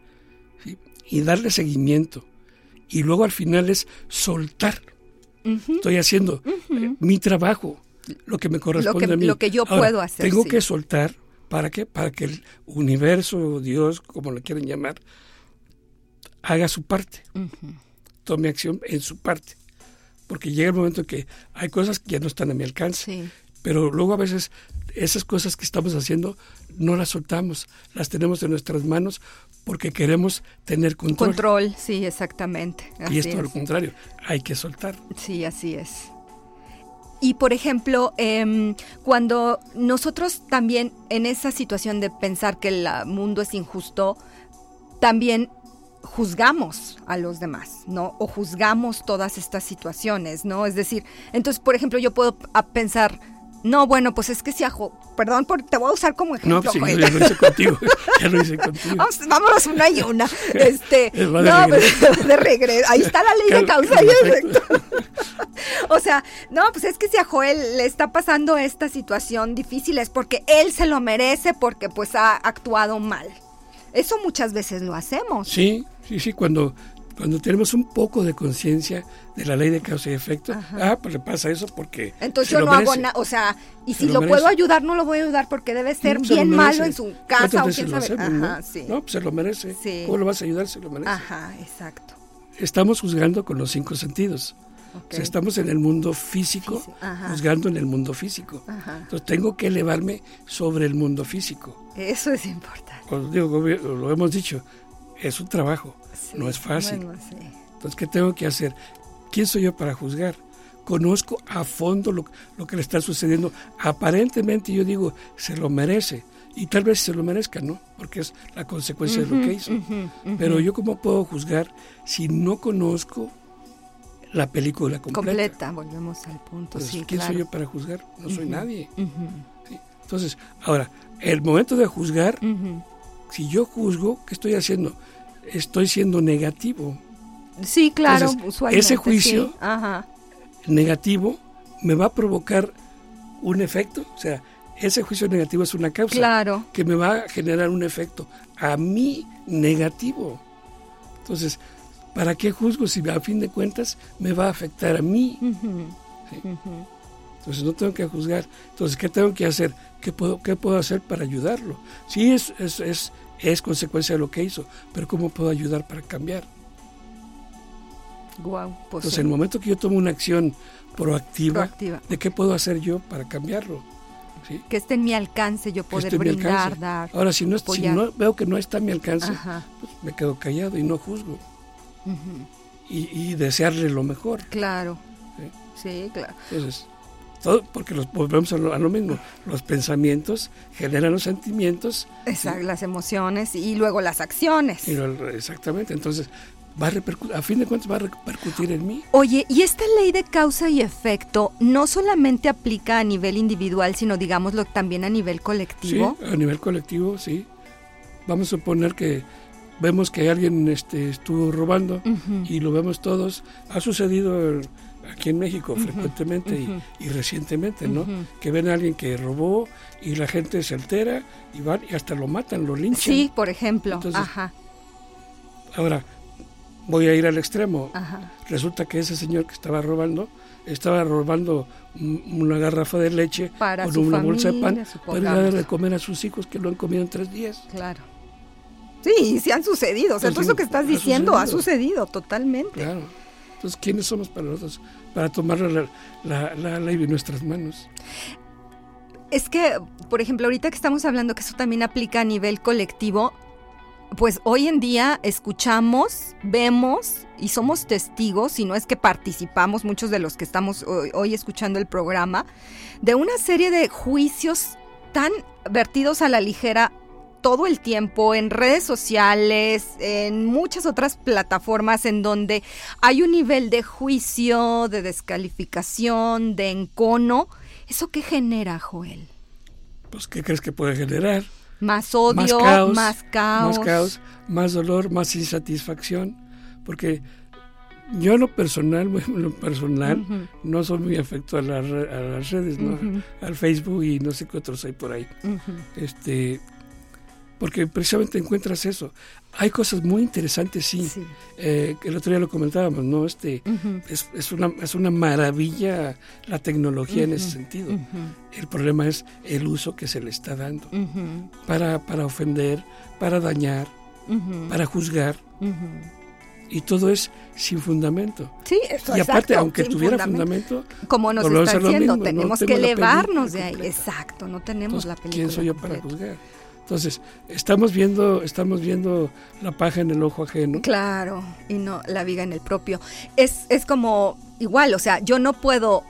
y darle seguimiento, y luego al final es soltar, estoy haciendo eh, mi trabajo, lo que me corresponde lo a mí. Lo que yo puedo hacer. Tengo que soltar, ¿para qué? Para que el universo, Dios, como lo quieren llamar, haga su parte, tome acción en su parte porque llega el momento que hay cosas que ya no están a mi alcance, pero luego a veces esas cosas que estamos haciendo no las soltamos, las tenemos en nuestras manos porque queremos tener control. Control, sí, exactamente. y esto al contrario, hay que soltar. Sí, así es. Y por ejemplo, em, cuando nosotros también en esa situación de pensar que el mundo es injusto, también juzgamos a los demás, ¿no? O juzgamos todas estas situaciones, ¿no? Es decir, entonces, por ejemplo, yo puedo pensar, no, bueno, pues es que si ajo, perdón, por, te voy a usar como ejemplo. No, pues sí, ya lo hice contigo, ya lo hice contigo. Vamos, vámonos una y una. Este, de no, pues, de regreso. Ahí está la ley de causa y efecto. o sea, no, pues es que si a Joel le está pasando esta situación difícil es porque él se lo merece porque pues ha actuado mal. Eso muchas veces lo hacemos. Sí, sí, sí, cuando cuando tenemos un poco de conciencia de la ley de causa y efecto, ah, pues le pasa eso porque. Entonces yo no hago nada, o sea, y si lo, puedo ayudar, no lo voy a ayudar porque debe ser bien malo en su casa o quién sabe. Ajá, ¿no? Sí. no, pues se lo merece. ¿Cómo lo vas a ayudar? Se lo merece. Ajá, exacto. Estamos juzgando con los cinco sentidos. O sea, estamos en el mundo físico, juzgando en el mundo físico. Entonces tengo que elevarme sobre el mundo físico. Eso es importante. Os digo, lo hemos dicho, es un trabajo, no es fácil. Entonces, ¿qué tengo que hacer? ¿Quién soy yo para juzgar? Conozco a fondo lo, que le está sucediendo. Aparentemente yo digo, se lo merece. Y tal vez se lo merezca, ¿no? Porque es la consecuencia de lo que hizo. Pero yo cómo puedo juzgar si no conozco la película completa. Completa, volvemos al punto. sí, ¿Quién soy yo para juzgar? No soy nadie. Entonces, ahora, el momento de juzgar, si yo juzgo, ¿qué estoy haciendo? Estoy siendo negativo. Sí, claro, Ese juicio negativo me va a provocar un efecto, o sea, ese juicio negativo es una causa claro. que me va a generar un efecto a mí negativo. Entonces, ¿Para qué juzgo si a fin de cuentas me va a afectar a mí? Entonces no tengo que juzgar. Entonces, ¿qué tengo que hacer? ¿Qué puedo, qué puedo hacer para ayudarlo? Sí, es, es, es, es consecuencia de lo que hizo, pero ¿cómo puedo ayudar para cambiar? Wow, pues Entonces, en el momento que yo tomo una acción proactiva, ¿de qué puedo hacer yo para cambiarlo? Que esté en mi alcance yo poder brindar, dar. Ahora, si no, si no, veo que no está en mi alcance, pues me quedo callado y no juzgo y, desearle lo mejor. Claro. Sí, claro. Entonces, todo, porque los, volvemos a lo, mismo, los pensamientos generan los sentimientos. Exacto, las emociones y luego las acciones. exactamente, entonces va a, a fin de cuentas va a repercutir en mí. Oye, ¿y esta ley de causa y efecto no solamente aplica a nivel individual, sino digámoslo también a nivel colectivo? Sí, a nivel colectivo, sí. Vamos a suponer que vemos que alguien este, estuvo robando y lo vemos todos. Ha sucedido aquí en México frecuentemente y, recientemente, ¿no? Que ven a alguien que robó y la gente se altera y van y hasta lo matan, lo linchan. Sí, por ejemplo. Ajá. Ahora, voy a ir al extremo. Resulta que ese señor que estaba robando estaba robando una garrafa de leche con una bolsa de pan para darle de comer a sus hijos que lo han comido en tres días. Claro. Sí, sí han sucedido. O sea, todo eso que estás diciendo ha sucedido totalmente. Claro. Entonces, ¿quiénes somos para nosotros? Para tomar la, la, ley en nuestras manos. Es que, por ejemplo, ahorita que estamos hablando que eso también aplica a nivel colectivo, pues hoy en día escuchamos, vemos y somos testigos, si no es que participamos, muchos de los que estamos hoy, hoy, escuchando el programa, de una serie de juicios tan vertidos a la ligera todo el tiempo en redes sociales, en muchas otras plataformas en donde hay un nivel de juicio, de descalificación, de encono. ¿Eso qué genera, Joel? Pues, ¿qué crees que puede generar? Más odio, más caos, más caos, más dolor, más insatisfacción, porque yo en lo personal, lo personal, no soy muy afecto a, a las redes, ¿no? Al Facebook y no sé qué otros hay por ahí. Este, porque precisamente encuentras eso. Hay cosas muy interesantes, sí. Eh, el otro día lo comentábamos, ¿no? Este, es, es, una, es una maravilla la tecnología en ese sentido. El problema es el uso que se le está dando para, para ofender, para dañar, para juzgar. Y todo es sin fundamento. Sí, Y aparte, aunque tuviera fundamento, como nos está diciendo, tenemos que elevarnos de ahí. Exacto, no tenemos la película. ¿Quién soy yo para juzgar? Entonces, estamos viendo, estamos viendo la paja en el ojo ajeno. Claro, y no la viga en el propio. Es, es como igual, o sea, yo no puedo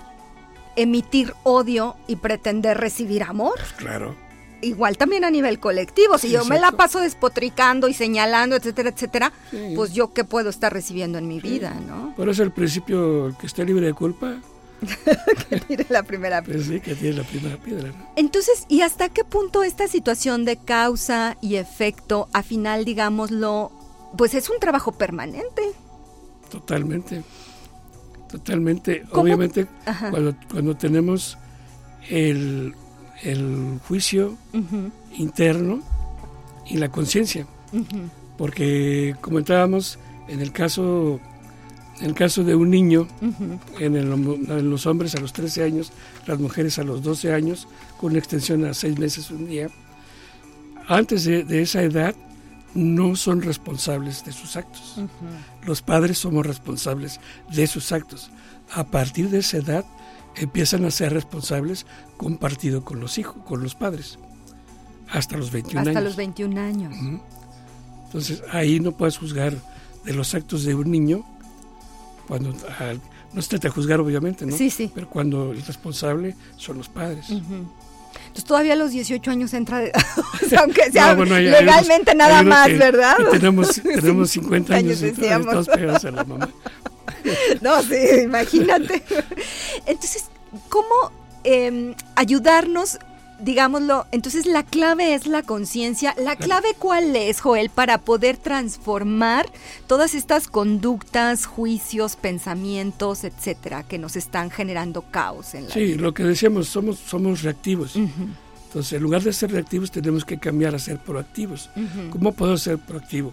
emitir odio y pretender recibir amor. Pues claro. Igual también a nivel colectivo, si yo me la paso despotricando y señalando, etcétera, etcétera, pues yo qué puedo estar recibiendo en mi vida, ¿no? Por eso el principio que esté libre de culpa que tire la primera piedra. Pues sí, que tire la primera piedra. Entonces, ¿y hasta qué punto esta situación de causa y efecto, a final, digámoslo, pues es un trabajo permanente? Totalmente. Totalmente. Obviamente, cuando, cuando, tenemos el, el juicio interno y la conciencia. Porque comentábamos En el caso, el caso de un niño, en, en, los hombres a los 13 años, las mujeres a los 12 años, con una extensión a 6 meses un día, antes de, esa edad no son responsables de sus actos. Los padres somos responsables de sus actos. A partir de esa edad empiezan a ser responsables compartido con los hijos, con los padres, hasta los 21 años. Hasta los 21 años. Entonces ahí no puedes juzgar de los actos de un niño cuando ah, no se trata de juzgar obviamente, ¿no? Sí, sí. Pero cuando el responsable son los padres. Entonces todavía a los 18 años entra, aunque sea legalmente nada más, ¿verdad? tenemos, tenemos 50 años, y estamos pegados a la mamá. no, sí, imagínate. Entonces, ¿cómo eh, ayudarnos digámoslo, entonces la clave es la conciencia. ¿La clave cuál es, Joel, para poder transformar todas estas conductas, juicios, pensamientos, etcétera, que nos están generando caos en la Sí, lo que decíamos, somos, somos reactivos. Entonces, en lugar de ser reactivos, tenemos que cambiar a ser proactivos. ¿Cómo puedo ser proactivo?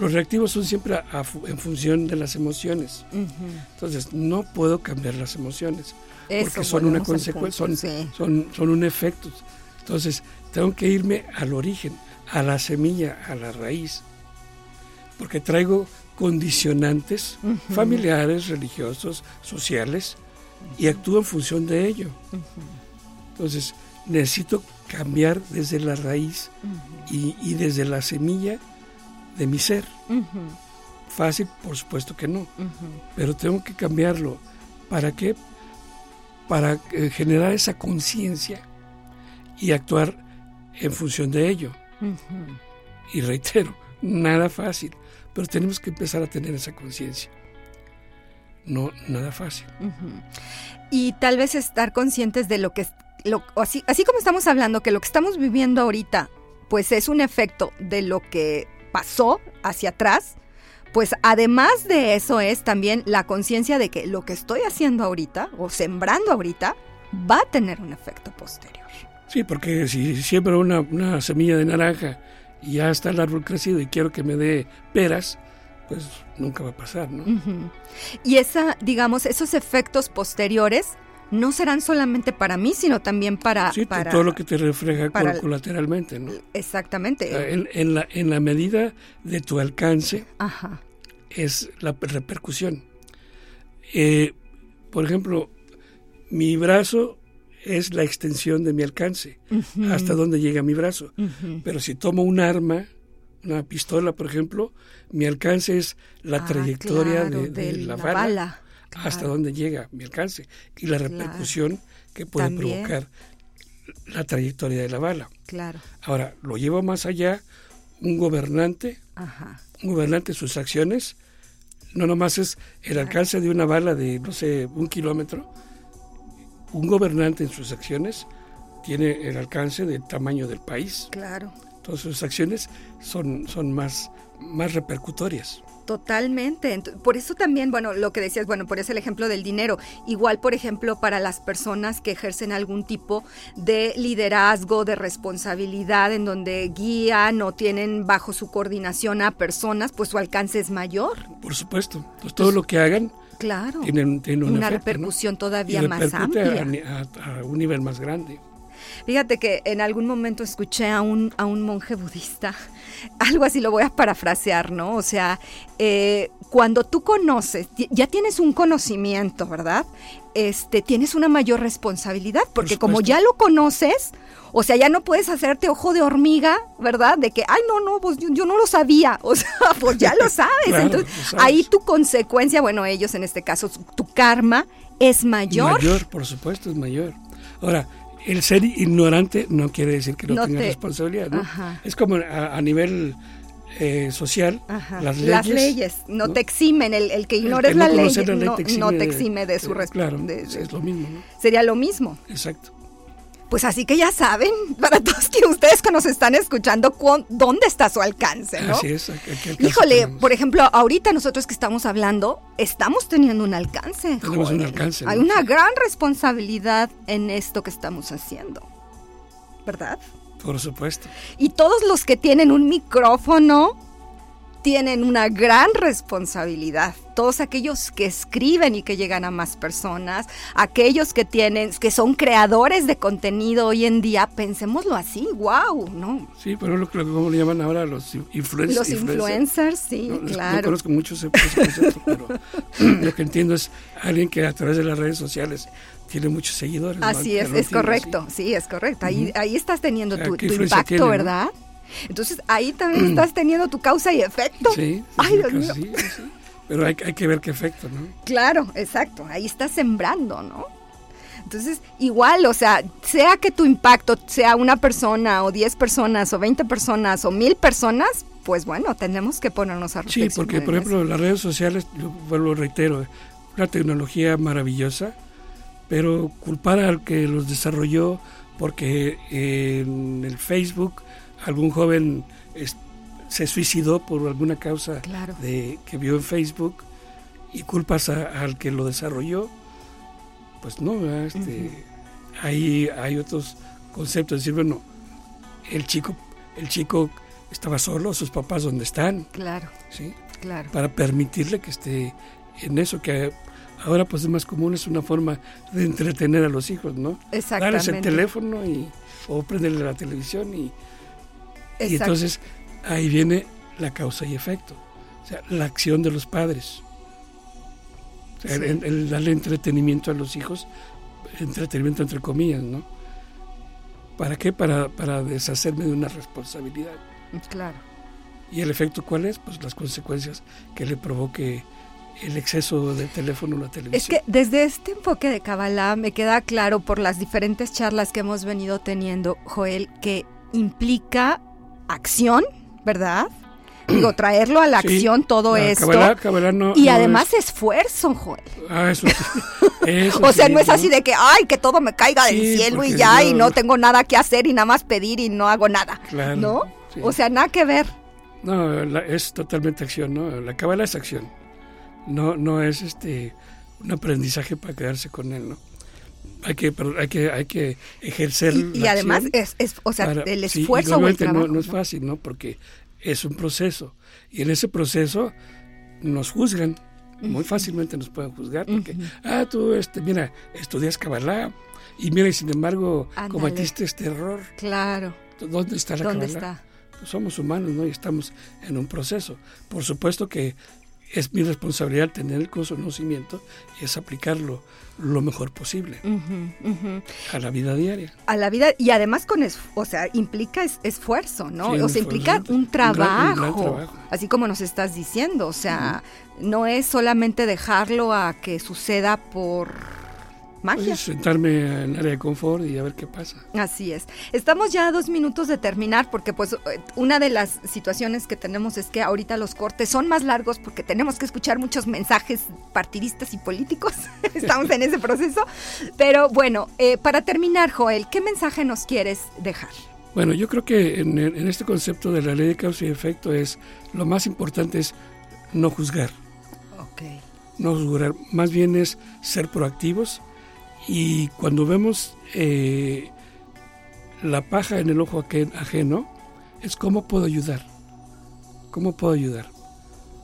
Los reactivos son siempre en función de las emociones. Entonces, no puedo cambiar las emociones porque son una consecuencia, son, son, un efecto. Entonces, tengo que irme al origen, a la semilla, a la raíz, porque traigo condicionantes familiares, religiosos, sociales, y actúo en función de ello. Entonces, necesito cambiar desde la raíz y, desde la semilla de mi ser. Fácil, por supuesto que no, pero tengo que cambiarlo. ¿Para qué? para eh, generar esa conciencia y actuar en función de ello. Y reitero, nada fácil, pero tenemos que empezar a tener esa conciencia. No, nada fácil. Y tal vez estar conscientes de lo que, lo, así, así como estamos hablando, que lo que estamos viviendo ahorita, pues es un efecto de lo que pasó hacia atrás, pues además de eso es también la conciencia de que lo que estoy haciendo ahorita o sembrando ahorita va a tener un efecto posterior. Sí, porque si siembro una, semilla de naranja y ya está el árbol crecido y quiero que me dé peras, pues nunca va a pasar, ¿no? Y esa, digamos, esos efectos posteriores no serán solamente para mí, sino también para... Sí, todo lo que te refleja colateralmente, ¿no? Exactamente. En, la, en la medida de tu alcance, Ajá es la repercusión. Eh, por ejemplo, mi brazo es la extensión de mi alcance, hasta donde llega mi brazo. Pero si tomo un arma, una pistola, por ejemplo, mi alcance es la ah, trayectoria de, la, bala, hasta donde llega mi alcance y la repercusión que puede provocar la trayectoria de la bala. Claro. Ahora, lo llevo más allá, un gobernante, un gobernante, sus acciones no nomás es el alcance de una bala de, no sé, un kilómetro. Un gobernante en sus acciones tiene el alcance del tamaño del país. Claro. Todas sus acciones son, son más, más repercutorias. Totalmente. Por eso también, bueno, lo que decías, bueno, por eso el ejemplo del dinero. Igual, por ejemplo, para las personas que ejercen algún tipo de liderazgo, de responsabilidad, en donde guían o tienen bajo su coordinación a personas, pues su alcance es mayor. Por supuesto. Pues todo lo que hagan claro, tiene, una repercusión todavía más amplia. a un nivel más grande. Fíjate que en algún momento escuché a un, a un monje budista, algo así lo voy a parafrasear, ¿no? O sea, eh, cuando tú conoces, ya tienes un conocimiento, ¿verdad? Este, tienes una mayor responsabilidad, porque como ya lo conoces, o sea, ya no puedes hacerte ojo de hormiga, ¿verdad? De que, ay, no, no, pues yo, no lo sabía. O sea, pues ya lo sabes. Entonces, ahí tu consecuencia, bueno, ellos en este caso, tu karma es mayor. Mayor, por supuesto, es mayor. Ahora, el ser ignorante no quiere decir que no, tenga responsabilidad, ¿no? Es como a, nivel eh, social, las leyes. Las leyes no, te eximen, el, que ignores la, ley, no, te exime de, su responsabilidad. Claro, es lo mismo, ¿no? Sería lo mismo. Exacto. Pues así que ya saben, para todos que ustedes que nos están escuchando, dónde está su alcance, ¿no? Así es. Híjole, por ejemplo, ahorita nosotros que estamos hablando, estamos teniendo un alcance. Tenemos un alcance. Hay una gran responsabilidad en esto que estamos haciendo, ¿verdad? Por supuesto. Y todos los que tienen un micrófono tienen una gran responsabilidad. Todos aquellos que escriben y que llegan a más personas, aquellos que tienen, que son creadores de contenido hoy en día, pensémoslo así, wow, ¿no? Sí, pero lo que como le llaman ahora los influencers. Los influencers, sí, claro. No conozco mucho ese, concepto, pero lo que entiendo es alguien que a través de las redes sociales tiene muchos seguidores. Así es, es correcto, sí, es correcto. Ahí, ahí estás teniendo tu, impacto, ¿verdad? Entonces ahí también estás teniendo tu causa y efecto. Sí, Ay, Dios mío. Sí, Pero hay, hay, que ver qué efecto, ¿no? Claro, exacto. Ahí estás sembrando, ¿no? Entonces, igual, o sea, sea que tu impacto sea una persona o 10 personas o 20 personas o mil personas, pues bueno, tenemos que ponernos a. Sí, porque por ejemplo las redes sociales, yo vuelvo reitero, una tecnología maravillosa, pero culpar al que los desarrolló porque en el Facebook algún joven se suicidó por alguna causa de, que vio en Facebook y culpas al que lo desarrolló, pues no, este, ahí hay otros conceptos, decir, bueno, el chico, el chico estaba solo, sus papás donde están. Claro. ¿sí? Claro. Para permitirle que esté en eso que ahora pues es más común, es una forma de entretener a los hijos, ¿no? Exactamente. Darles el teléfono y, o prenderle la televisión y, y entonces ahí viene la causa y efecto, o sea, la acción de los padres. O sea, el, darle entretenimiento a los hijos, entretenimiento entre comillas, ¿no? ¿Para qué? Para, para deshacerme de una responsabilidad. Claro. ¿Y el efecto cuál es? Pues las consecuencias que le provoque el exceso de teléfono o la televisión. Es que desde este enfoque de Kabbalah me queda claro por las diferentes charlas que hemos venido teniendo, Joel, que implica acción, ¿verdad? Digo, traerlo a la acción todo esto. y además esfuerzo, Joel. Ah, eso, o sea, no es así de que, ay, que todo me caiga del cielo y ya, y no tengo nada que hacer y nada más pedir y no hago nada. ¿No? O sea, nada que ver. No, es totalmente acción, ¿no? La cabala es acción no, no es este un aprendizaje para quedarse con él, ¿no? Hay que, hay que, hay que ejercer y, además es, es, o sea, el esfuerzo o el trabajo, no, es fácil, ¿no? Porque es un proceso y en ese proceso nos juzgan, muy fácilmente nos pueden juzgar porque, ah, tú, este, mira, estudias Kabbalah y mira, y sin embargo cometiste este error. Claro. ¿Dónde está la ¿Dónde Está? Pues somos humanos, ¿no? Y estamos en un proceso. Por supuesto que es mi responsabilidad tener el conocimiento y es aplicarlo lo mejor posible a la vida diaria. A la vida, y además con, es, o sea, implica esfuerzo, ¿no? o sea, implica un trabajo, así como nos estás diciendo, o sea, no es solamente dejarlo a que suceda por magia. sentarme en el área de confort y a ver qué pasa. Así es. Estamos ya a dos minutos de terminar porque pues eh, una de las situaciones que tenemos es que ahorita los cortes son más largos porque tenemos que escuchar muchos mensajes partidistas y políticos. Estamos en ese proceso. Pero bueno, eh, para terminar, Joel, ¿qué mensaje nos quieres dejar? Bueno, yo creo que en, en este concepto de la ley de causa y efecto es lo más importante es no juzgar. Ok. No juzgar, más bien es ser proactivos, y cuando vemos eh, la paja en el ojo ajeno, es cómo puedo ayudar. ¿Cómo puedo ayudar?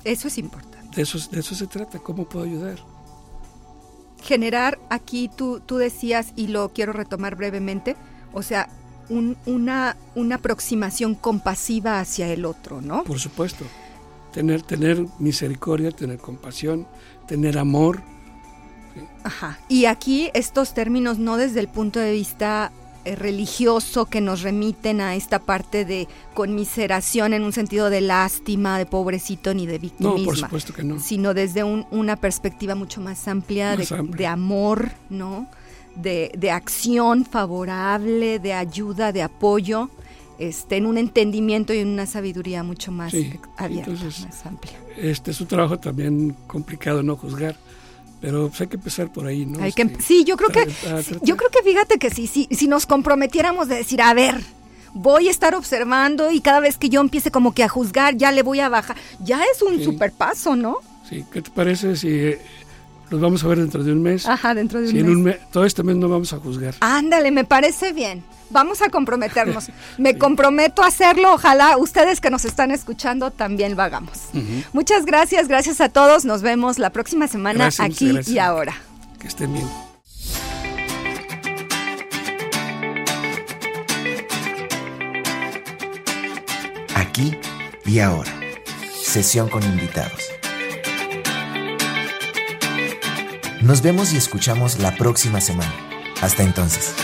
Eso es importante. De eso, de eso se trata, ¿cómo puedo ayudar? Generar aquí, tú, tú decías, y lo quiero retomar brevemente, o sea, una, una aproximación compasiva hacia el otro, ¿no? Por supuesto. Tener, tener misericordia, tener compasión, tener amor, Ajá. Y aquí estos términos no desde el punto de vista eh, religioso que nos remiten a esta parte de conmiseración en un sentido de lástima, de pobrecito ni de victimismo. No, por supuesto que no. Sino desde una perspectiva mucho más amplia, de, amor, ¿no? De, acción favorable, de ayuda, de apoyo, este, en un entendimiento y en una sabiduría mucho más abierta, más amplia. Este es un trabajo también complicado no juzgar pero pues, hay que empezar por ahí, ¿no? Hay que, este, sí, yo creo que, yo creo que fíjate que sí, sí, si nos comprometiéramos de decir, a ver, voy a estar observando y cada vez que yo empiece como que a juzgar, ya le voy a bajar, ya es un super paso, ¿no? Sí, ¿qué te parece si Nos vamos a ver dentro de un mes. Ajá, dentro de un si mes. En un mes. Todo este mes no vamos a juzgar. Ándale, me parece bien. Vamos a comprometernos. Me comprometo a hacerlo. Ojalá ustedes que nos están escuchando también lo hagamos. Muchas gracias, gracias a todos. Nos vemos la próxima semana Gracias, aquí y ahora. Que estén bien. Aquí y ahora. Sesión con invitados. Nos vemos y escuchamos la próxima semana. Hasta entonces.